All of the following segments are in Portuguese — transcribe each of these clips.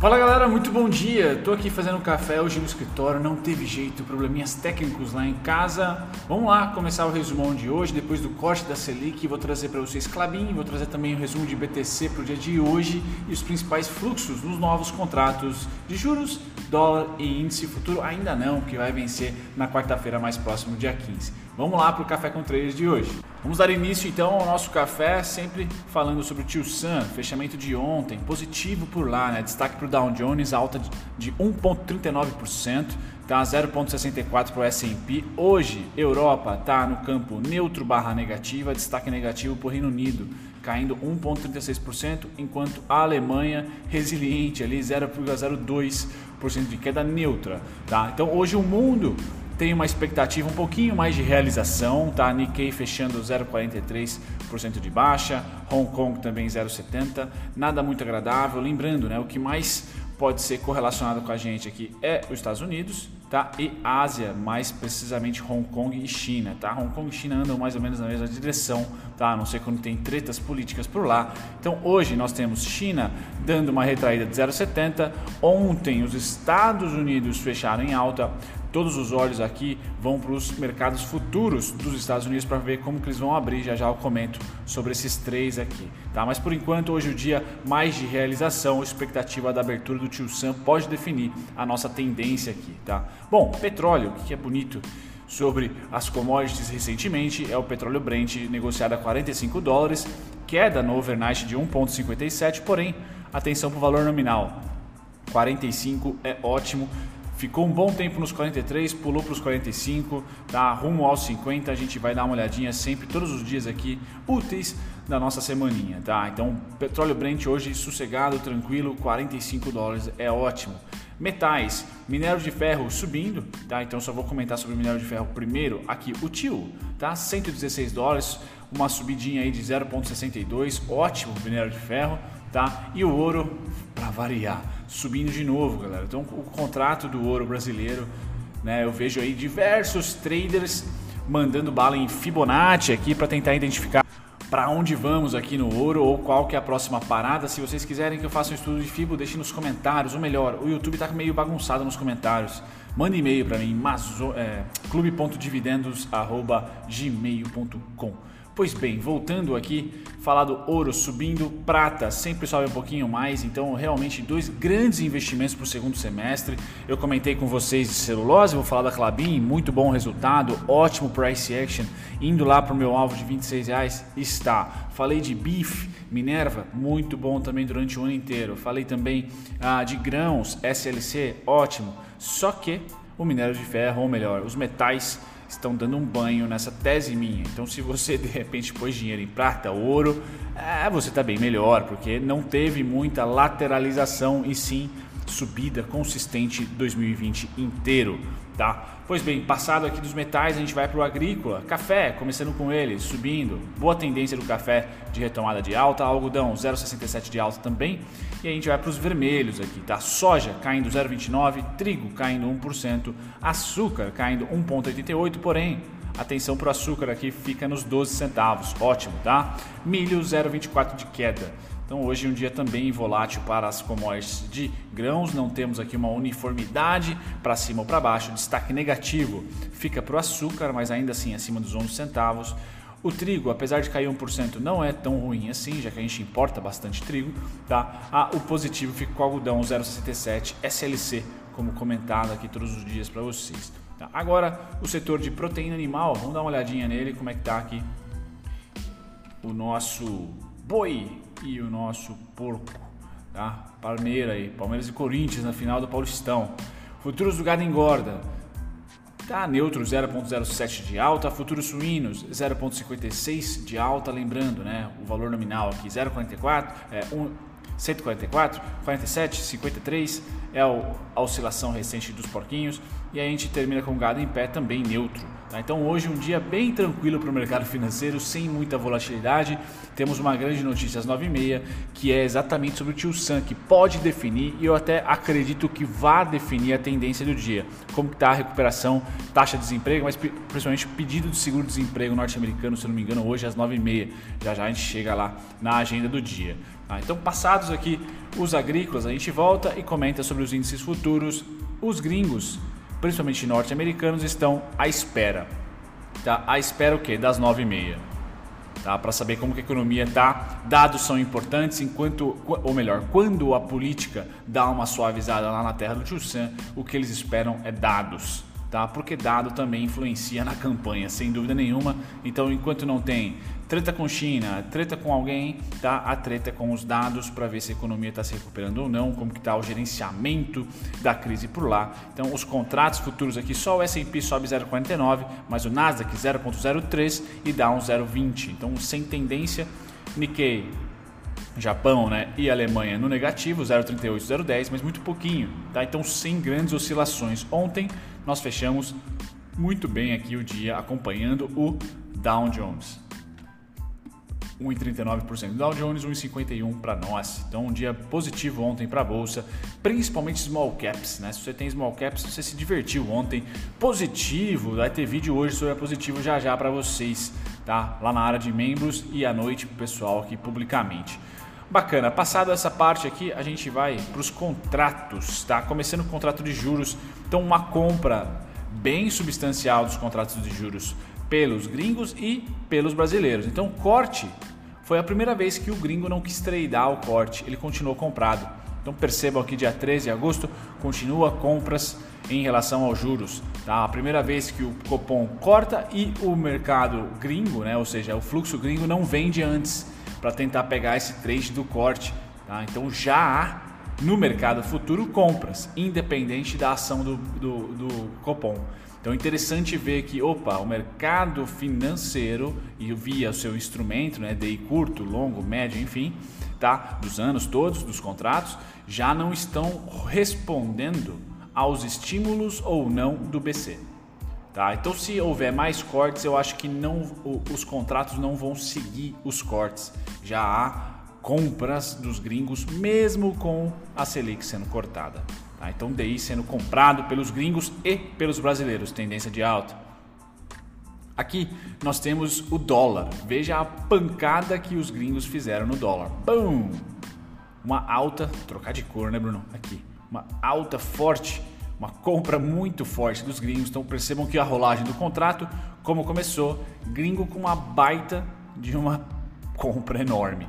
Fala galera, muito bom dia. Tô aqui fazendo um café hoje no escritório, não teve jeito, probleminhas técnicos lá em casa. Vamos lá começar o resumão de hoje, depois do corte da Selic, vou trazer para vocês Clabin, vou trazer também o resumo de BTC para o dia de hoje e os principais fluxos nos novos contratos de juros, dólar e índice futuro. Ainda não, que vai vencer na quarta-feira mais próximo, dia 15. Vamos lá para o café com traders de hoje. Vamos dar início então ao nosso café, sempre falando sobre o Tio Sam, fechamento de ontem, positivo por lá, né? Destaque para o Dow Jones, alta de 1,39%, tá 0,64 para o S&P. Hoje, Europa está no campo neutro barra negativa, destaque negativo para o Reino Unido, caindo 1,36%, enquanto a Alemanha resiliente ali 0,02% de queda neutra, tá? Então hoje o mundo tem uma expectativa um pouquinho mais de realização, tá? Nikkei fechando 0,43% de baixa, Hong Kong também 0,70%, nada muito agradável. Lembrando, né, o que mais pode ser correlacionado com a gente aqui é os Estados Unidos, tá? E Ásia, mais precisamente Hong Kong e China, tá? Hong Kong e China andam mais ou menos na mesma direção, tá? A não sei quando tem tretas políticas por lá. Então hoje nós temos China dando uma retraída de 0,70. Ontem os Estados Unidos fecharam em alta, todos os olhos aqui vão para os mercados futuros dos Estados Unidos para ver como que eles vão abrir. Já já eu comento sobre esses três aqui, tá? Mas por enquanto hoje o dia mais de realização, expectativa da abertura do Tio Sam pode definir a nossa tendência aqui, tá? Bom, petróleo, o que é bonito sobre as commodities recentemente é o petróleo Brent negociado a 45 dólares, queda no overnight de 1,57, porém atenção para o valor nominal. 45 é ótimo, Ficou um bom tempo nos 43, pulou para os 45, tá rumo aos 50. A gente vai dar uma olhadinha sempre, todos os dias aqui, úteis da nossa semaninha, tá? Então, petróleo Brent hoje sossegado, tranquilo, 45 dólares, é ótimo. Metais, minério de ferro subindo, tá? Então só vou comentar sobre o minério de ferro primeiro. Aqui o TIL, tá? 116 dólares, uma subidinha aí de 0,62, ótimo minério de ferro, tá? E o ouro, para variar, subindo de novo, galera. Então, o contrato do ouro brasileiro, né? Eu vejo aí diversos traders mandando bala em Fibonacci aqui para tentar identificar para onde vamos aqui no ouro ou qual que é a próxima parada. Se vocês quiserem que eu faça um estudo de Fibo, deixem nos comentários. Ou melhor, o YouTube está meio bagunçado nos comentários. Manda e-mail para mim, é, clube.dividendos@gmail.com. Pois bem, voltando aqui, falar do ouro subindo, prata sempre sobe um pouquinho mais, então realmente dois grandes investimentos para o segundo semestre. Eu comentei com vocês de celulose, vou falar da Clabin, muito bom resultado, ótimo price action, indo lá para o meu alvo de 26 reais, está. Falei de beef, Minerva, muito bom também durante o ano inteiro. Falei também ah, de grãos, SLC, ótimo. Só que o minério de ferro, ou melhor, os metais estão dando um banho nessa tese minha. Então, se você de repente pôs dinheiro em prata, ouro, é, você está bem melhor, porque não teve muita lateralização e sim subida consistente 2020 inteiro, tá? Pois bem, passado aqui dos metais, a gente vai para o agrícola, café, começando com ele, subindo, boa tendência do café de retomada de alta, algodão 0,67 de alta também, e a gente vai para os vermelhos aqui, tá? Soja caindo 0,29, trigo caindo 1%, açúcar caindo 1,88, porém Atenção para o açúcar aqui, fica nos 12 centavos, ótimo, tá? Milho 0,24 de queda. Então hoje é um dia também volátil para as commodities de grãos, não temos aqui uma uniformidade para cima ou para baixo, destaque negativo fica para o açúcar, mas ainda assim acima dos 11 centavos. O trigo, apesar de cair 1%, não é tão ruim assim, já que a gente importa bastante trigo, tá? Ah, o positivo fica com o algodão 0,67 SLC, como comentado aqui todos os dias para vocês. Tá? Agora, o setor de proteína animal, vamos dar uma olhadinha nele, como é que tá aqui o nosso boi e o nosso porco, tá? Palmeiras aí, Palmeiras e Corinthians na final do Paulistão. Futuros do gado engorda. Tá neutro 0.07 de alta, futuros suínos 0.56 de alta, lembrando, né, o valor nominal aqui 0.44, é 1 144, 47, 53 é a oscilação recente dos porquinhos e a gente termina com gado em pé também neutro? Então hoje um dia bem tranquilo para o mercado financeiro, sem muita volatilidade. Temos uma grande notícia às 9h30, que é exatamente sobre o Tio Sam, que pode definir, e eu até acredito que vá definir a tendência do dia. Como está a recuperação, taxa de desemprego, mas principalmente pedido de seguro-desemprego norte-americano, se não me engano, hoje às 9h30. Já já a gente chega lá na agenda do dia. Tá? Então passados aqui os agrícolas, a gente volta e comenta sobre os índices futuros. Os gringos principalmente norte-americanos, estão à espera. Tá? À espera o quê? Das 9h30. Tá? Para saber como que a economia está. Dados são importantes, enquanto, ou melhor, quando a política dá uma suavizada lá na terra do Tio Sam, o que eles esperam é dados tá? Porque dado também influencia na campanha, sem dúvida nenhuma. Então, enquanto não tem treta com China, treta com alguém, tá? A treta com os dados para ver se a economia está se recuperando ou não, como que está o gerenciamento da crise por lá. Então, os contratos futuros aqui, só o S&P sobe 0,49, mas o Nasdaq 0,03 e Dow 0,20. Então, sem tendência, Nikkei Japão né, e Alemanha no negativo, 0,38, 0,10, mas muito pouquinho, tá? Então sem grandes oscilações. Ontem nós fechamos muito bem aqui o dia acompanhando o Dow Jones. 1,39% do Dow Jones, 1,51% para nós. Então, um dia positivo ontem para a bolsa, principalmente small caps. Né? Se você tem small caps, você se divertiu ontem. Positivo, vai ter vídeo hoje sobre a positivo já já para vocês, tá? Lá na área de membros e à noite pessoal aqui publicamente. Bacana, passado essa parte aqui, a gente vai para os contratos, tá? Começando com o contrato de juros, então uma compra bem substancial dos contratos de juros pelos gringos e pelos brasileiros. Então, corte foi a primeira vez que o gringo não quis tradear o corte, ele continuou comprado. Então, percebam aqui, dia 13 de agosto, continua compras em relação aos juros. Tá? A primeira vez que o Copom corta e o mercado gringo, né? ou seja, o fluxo gringo não vende antes para tentar pegar esse trade do corte. Tá? Então já há no mercado futuro compras, independente da ação do, do, do Copom. Então é interessante ver que, opa, o mercado financeiro, e via seu instrumento, né, DI curto, longo, médio, enfim, tá, dos anos todos, dos contratos, já não estão respondendo aos estímulos ou não do BC. Tá? Então, se houver mais cortes, eu acho que não, os contratos não vão seguir os cortes. Já há compras dos gringos, mesmo com a Selic sendo cortada. Tá? Então, DI sendo comprado pelos gringos e pelos brasileiros, tendência de alta. Aqui nós temos o dólar. Veja a pancada que os gringos fizeram no dólar. Bum! Uma alta, trocar de cor, né, Bruno? Aqui, uma alta forte uma compra muito forte dos gringos. Então percebam que a rolagem do contrato, como começou, gringo com uma baita de uma compra enorme.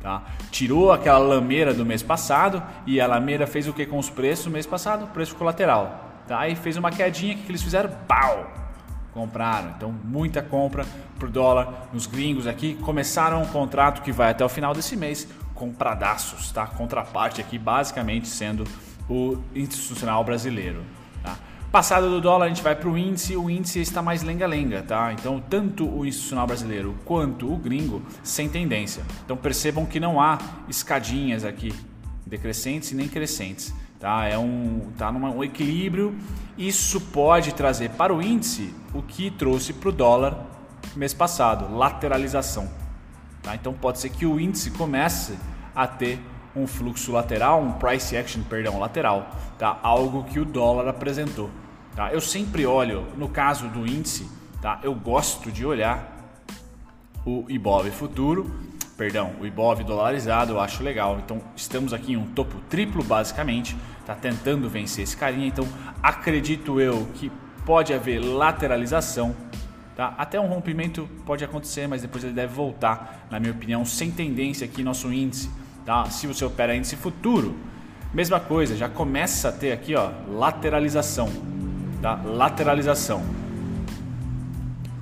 Tá? Tirou aquela lameira do mês passado e a lameira fez o que com os preços no mês passado? Preço colateral. Tá? Aí fez uma quedinha que eles fizeram, pau! Compraram. Então muita compra por dólar nos gringos aqui. Começaram um contrato que vai até o final desse mês, compradaços, tá? Contraparte aqui basicamente sendo o institucional brasileiro. Tá? Passado do dólar, a gente vai para o índice, o índice está mais lenga-lenga, tá? Então, tanto o institucional brasileiro quanto o gringo sem tendência. Então, percebam que não há escadinhas aqui, decrescentes e nem crescentes, tá? É um, tá num um equilíbrio. Isso pode trazer para o índice o que trouxe para o dólar mês passado, lateralização. Tá? Então, pode ser que o índice comece a ter um fluxo lateral, um price action, perdão, lateral, tá? Algo que o dólar apresentou, tá? Eu sempre olho, no caso do índice, tá? Eu gosto de olhar o IBOV futuro, perdão, o IBOV dolarizado, eu acho legal. Então, estamos aqui em um topo triplo basicamente, tá tentando vencer esse carinha, então acredito eu que pode haver lateralização Tá? Até um rompimento pode acontecer, mas depois ele deve voltar, na minha opinião, sem tendência aqui nosso índice tá? Se você opera índice futuro, mesma coisa, já começa a ter aqui, ó, lateralização, tá? Lateralização.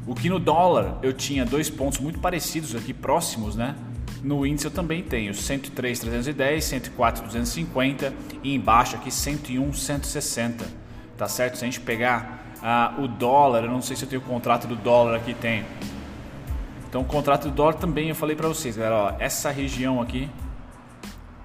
O que no dólar eu tinha dois pontos muito parecidos aqui próximos, né? No índice eu também tenho 103,310, 104,250 e embaixo aqui 101, 160. Tá certo? Se a gente pegar ah, o dólar, eu não sei se eu tenho o contrato do dólar aqui, tenho. Então o contrato do dólar também eu falei para vocês, galera, ó, essa região aqui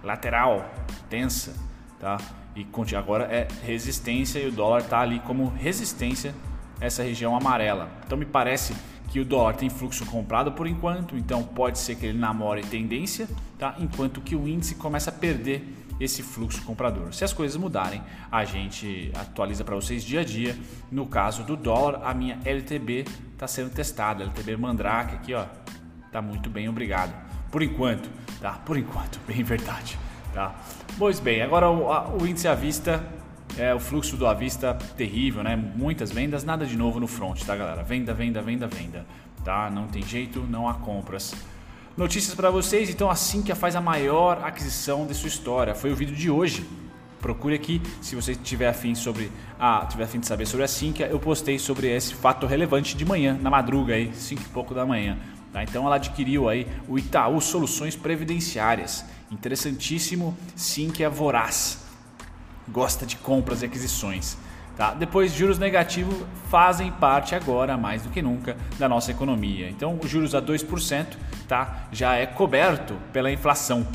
lateral, tensa, tá? E agora é resistência e o dólar está ali como resistência essa região amarela. Então me parece que o dólar tem fluxo comprado por enquanto, então pode ser que ele namore tendência, tá? enquanto que o índice começa a perder esse fluxo comprador. Se as coisas mudarem, a gente atualiza para vocês dia a dia. No caso do dólar, a minha LTB está sendo testada, LTB Mandrake aqui, ó, tá muito bem, obrigado. Por enquanto, tá? Por enquanto, bem verdade, tá? Pois bem, agora o, a, o índice à vista é, o fluxo do à vista terrível, né? Muitas vendas, nada de novo no front, tá, galera? Venda, venda, venda, venda, tá? Não tem jeito, não há compras. Notícias para vocês, então assim que faz a maior aquisição de sua história, foi o vídeo de hoje. Procure aqui, se você tiver afim sobre, ah, tiver afim de saber sobre a Sinqia, eu postei sobre esse fato relevante de manhã, na madruga aí, 5 e pouco da manhã. Tá? Então ela adquiriu aí o Itaú Soluções Previdenciárias. Interessantíssimo, Sinqia Voraz. Gosta de compras e aquisições. Tá? Depois, juros negativos fazem parte agora, mais do que nunca, da nossa economia. Então, os juros a 2% tá? já é coberto pela inflação.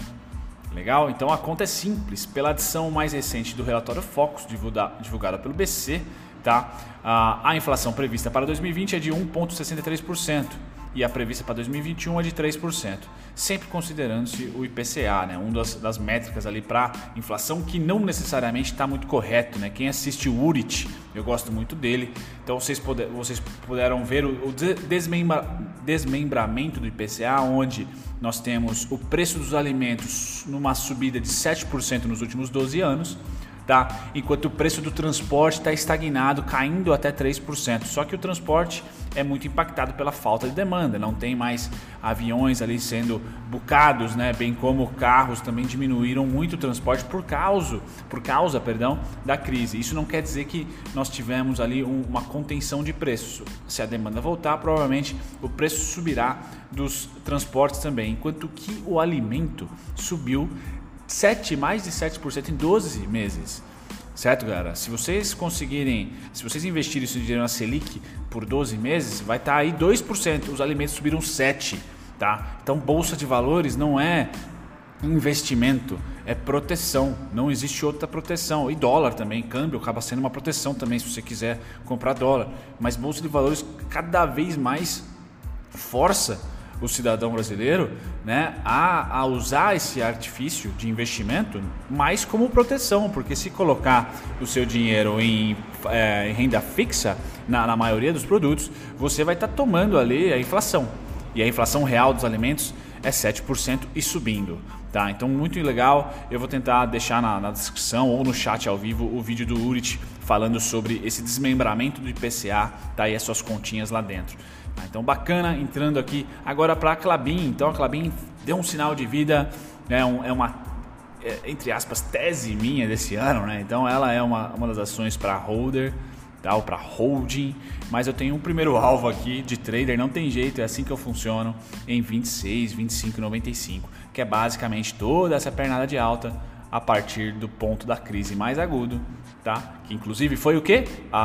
Legal? Então, a conta é simples. Pela adição mais recente do relatório Focus, divulgada pelo BC, tá? a inflação prevista para 2020 é de 1,63% e a prevista para 2021 é de 3%, sempre considerando-se o IPCA, né? uma das, das métricas ali para inflação que não necessariamente está muito correto. Né? Quem assiste o URIT, eu gosto muito dele, então vocês, puder, vocês puderam ver o, o desmembra, desmembramento do IPCA, onde nós temos o preço dos alimentos numa subida de 7% nos últimos 12 anos, tá? enquanto o preço do transporte está estagnado, caindo até 3%. Só que o transporte é muito impactado pela falta de demanda, não tem mais aviões ali sendo bucados, né? bem como carros também diminuíram muito o transporte por causa, por causa perdão, da crise. Isso não quer dizer que nós tivemos ali um, uma contenção de preço. Se a demanda voltar, provavelmente o preço subirá dos transportes também, enquanto que o alimento subiu 7, mais de 7% em 12 meses. Certo, galera? Se vocês conseguirem, se vocês investirem esse dinheiro na Selic por 12 meses, vai estar tá aí 2%. Os alimentos subiram 7%, tá? Então, bolsa de valores não é investimento, é proteção. Não existe outra proteção. E dólar também, câmbio acaba sendo uma proteção também se você quiser comprar dólar. Mas bolsa de valores cada vez mais força o cidadão brasileiro né, a, a usar esse artifício de investimento mais como proteção, porque se colocar o seu dinheiro em, é, em renda fixa, na, na, maioria dos produtos, você vai estar tá tomando ali a inflação. E a inflação real dos alimentos é 7% e subindo. Tá, então muito legal. Eu vou tentar deixar na, na, descrição ou no chat ao vivo o vídeo do Urit falando sobre esse desmembramento do IPCA, tá aí as suas continhas lá dentro. Tá, então bacana entrando aqui agora para a Clabin. Então a Clabin deu um sinal de vida, né, um, é uma é, entre aspas tese minha desse ano, né? Então ela é uma, uma das ações para holder, tá, ou para holding, mas eu tenho um primeiro alvo aqui de trader, não tem jeito, é assim que eu funciono em 26, 25, 95, que é basicamente toda essa pernada de alta a partir do ponto da crise mais agudo, tá? Que inclusive foi o que?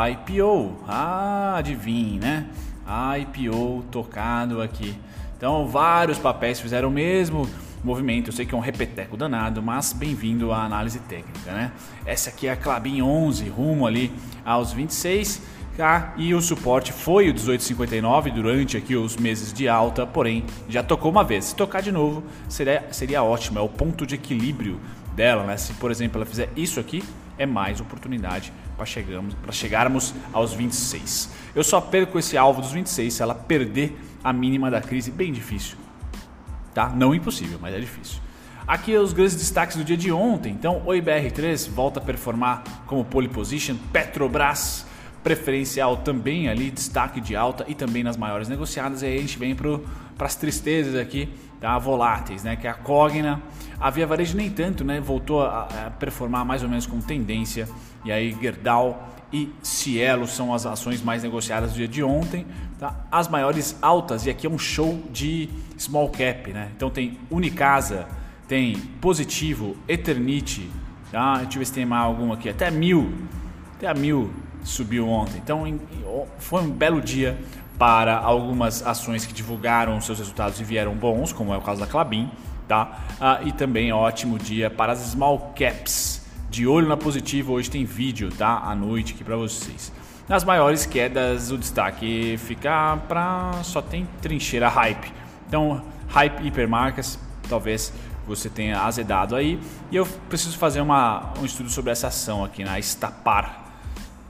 IPO. Ah, adivinhe, né? IPO tocado aqui. Então, vários papéis fizeram o mesmo movimento. Eu sei que é um repeteco danado, mas bem-vindo à análise técnica, né? Essa aqui é a Clabin 11, rumo ali aos 26. Tá? E o suporte foi o 18,59 durante aqui os meses de alta, porém já tocou uma vez. Se tocar de novo seria, seria ótimo, é o ponto de equilíbrio dela, né? Se por exemplo ela fizer isso aqui, é mais oportunidade para chegarmos, chegarmos aos 26. Eu só perco esse alvo dos 26 se ela perder a mínima da crise, bem difícil. Tá? Não impossível, mas é difícil. Aqui os grandes destaques do dia de ontem. Então, o IBR3 volta a performar como pole position, Petrobras preferencial também ali, destaque de alta e também nas maiores negociadas. E aí a gente vem para as tristezas aqui, tá? voláteis, né? que é a Cogna. A Via Varejo nem tanto, né? voltou a, a performar mais ou menos com tendência. E aí Gerdau e Cielo são as ações mais negociadas do dia de ontem. Tá? As maiores altas, e aqui é um show de small cap. Né? Então tem Unicasa, tem Positivo, Eternity, tá? deixa eu ver se tem mais alguma aqui, até mil. Até a mil subiu ontem. Então foi um belo dia para algumas ações que divulgaram seus resultados e vieram bons, como é o caso da Clabin, tá? Ah, e também ótimo dia para as small caps. De olho na positiva, hoje tem vídeo, tá? À noite aqui para vocês. Nas maiores quedas, o destaque fica para só tem trincheira hype. Então, hype hipermarcas, talvez você tenha azedado aí. E eu preciso fazer uma, um estudo sobre essa ação aqui na Estapar,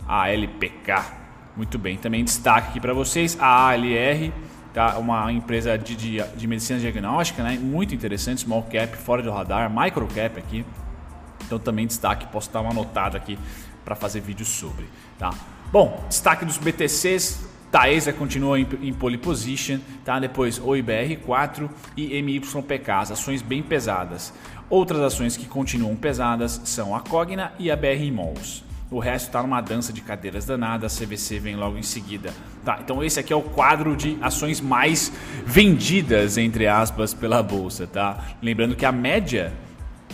a LPK. Muito bem, também destaque aqui para vocês a ALR, tá? uma empresa de, de, de medicina diagnóstica, né? muito interessante, small cap, fora do radar, micro cap aqui. Então também destaque, posso dar uma notada aqui para fazer vídeo sobre. Tá? Bom, destaque dos BTCs, Taesa continua em, em pole position, tá? depois OIBR4 e MYPK, as ações bem pesadas. Outras ações que continuam pesadas são a Cogna e a BR Malls. O resto está numa dança de cadeiras danada, a CVC vem logo em seguida. Tá, então esse aqui é o quadro de ações mais vendidas, entre aspas, pela bolsa. Tá? Lembrando que a média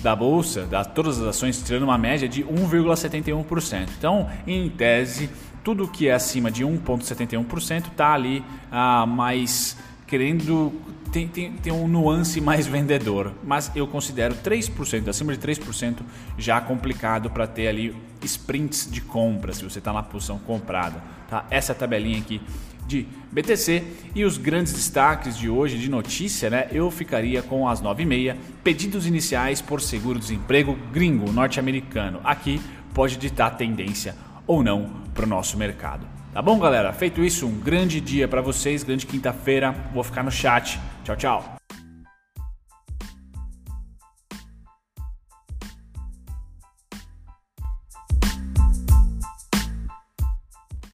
da bolsa, da todas as ações, tirando uma média de 1,71%. Então, em tese, tudo que é acima de 1,71% está ali ah, mais querendo. Tem, tem, tem um nuance mais vendedor, mas eu considero 3%, acima de 3%, já complicado para ter ali sprints de compra, se você está na posição comprada. Tá? Essa é tabelinha aqui de BTC e os grandes destaques de hoje de notícia, né? Eu ficaria com as 9h30, pedidos iniciais por seguro-desemprego gringo norte-americano. Aqui pode ditar tendência ou não para o nosso mercado. Tá bom, galera? Feito isso, um grande dia para vocês, grande quinta-feira. Vou ficar no chat. Tchau, tchau.